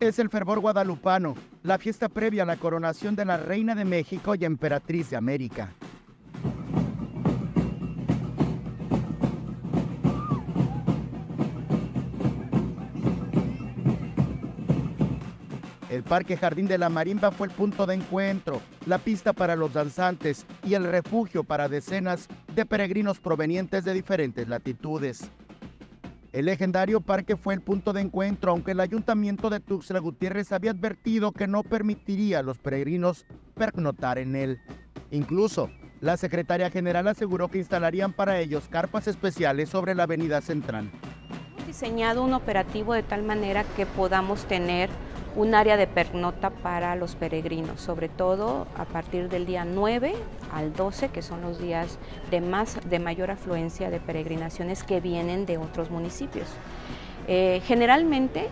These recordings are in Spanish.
es el fervor guadalupano, la fiesta previa a la coronación de la Reina de México y Emperatriz de América. El Parque Jardín de la Marimba fue el punto de encuentro, la pista para los danzantes y el refugio para decenas de peregrinos provenientes de diferentes latitudes. El legendario parque fue el punto de encuentro, aunque el ayuntamiento de Tuxtla Gutiérrez había advertido que no permitiría a los peregrinos pernoctar en él. Incluso, la secretaria general aseguró que instalarían para ellos carpas especiales sobre la avenida central. Hemos diseñado un operativo de tal manera que podamos tener un área de pernota para los peregrinos, sobre todo a partir del día 9 al 12, que son los días de, más, de mayor afluencia de peregrinaciones que vienen de otros municipios. Eh, generalmente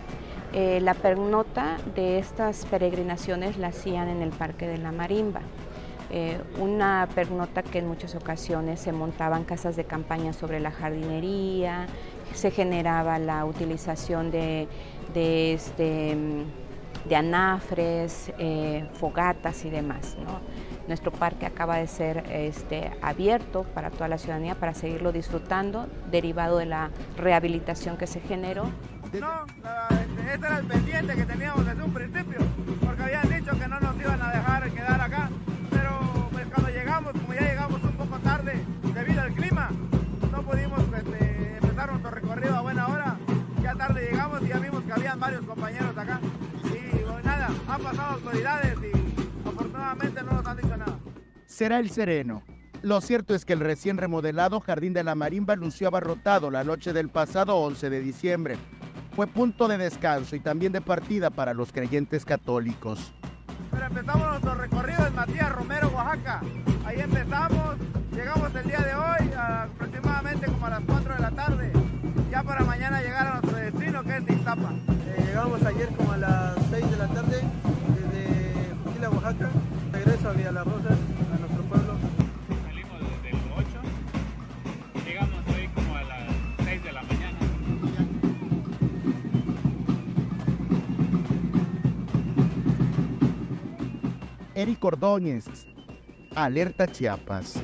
eh, la pernota de estas peregrinaciones la hacían en el Parque de la Marimba. Eh, una pernota que en muchas ocasiones se montaban casas de campaña sobre la jardinería, se generaba la utilización de, de este, de anafres, eh, fogatas y demás. Nuestro parque acaba de ser este, abierto para toda la ciudadanía para seguirlo disfrutando, derivado de la rehabilitación que se generó. No, este, este era el pendiente que teníamos desde un principio, porque habían dicho que no nos iban a dejar quedar acá, pero pues, cuando llegamos, como ya llegamos un poco tarde debido al clima, no pudimos este, empezar nuestro recorrido a buena hora, ya tarde llegamos y ya vimos que habían varios compañeros acá han pasado autoridades y afortunadamente no nos han dicho nada. Será el sereno. Lo cierto es que el recién remodelado Jardín de la Marimba lució abarrotado la noche del pasado 11 de diciembre. Fue punto de descanso y también de partida para los creyentes católicos. Pero empezamos nuestro recorrido en Matías Romero, Oaxaca. Ahí empezamos, llegamos el día de hoy aproximadamente como a las 4 de la tarde, ya para mañana llegar a nuestro destino que es Iztapa. Eh, llegamos ayer como a las Oaxaca. Regreso a Villa Las Rosas, a nuestro pueblo. Salimos desde el 8, llegamos hoy como a las 6 de la mañana. Eric Ordóñez, Alerta Chiapas.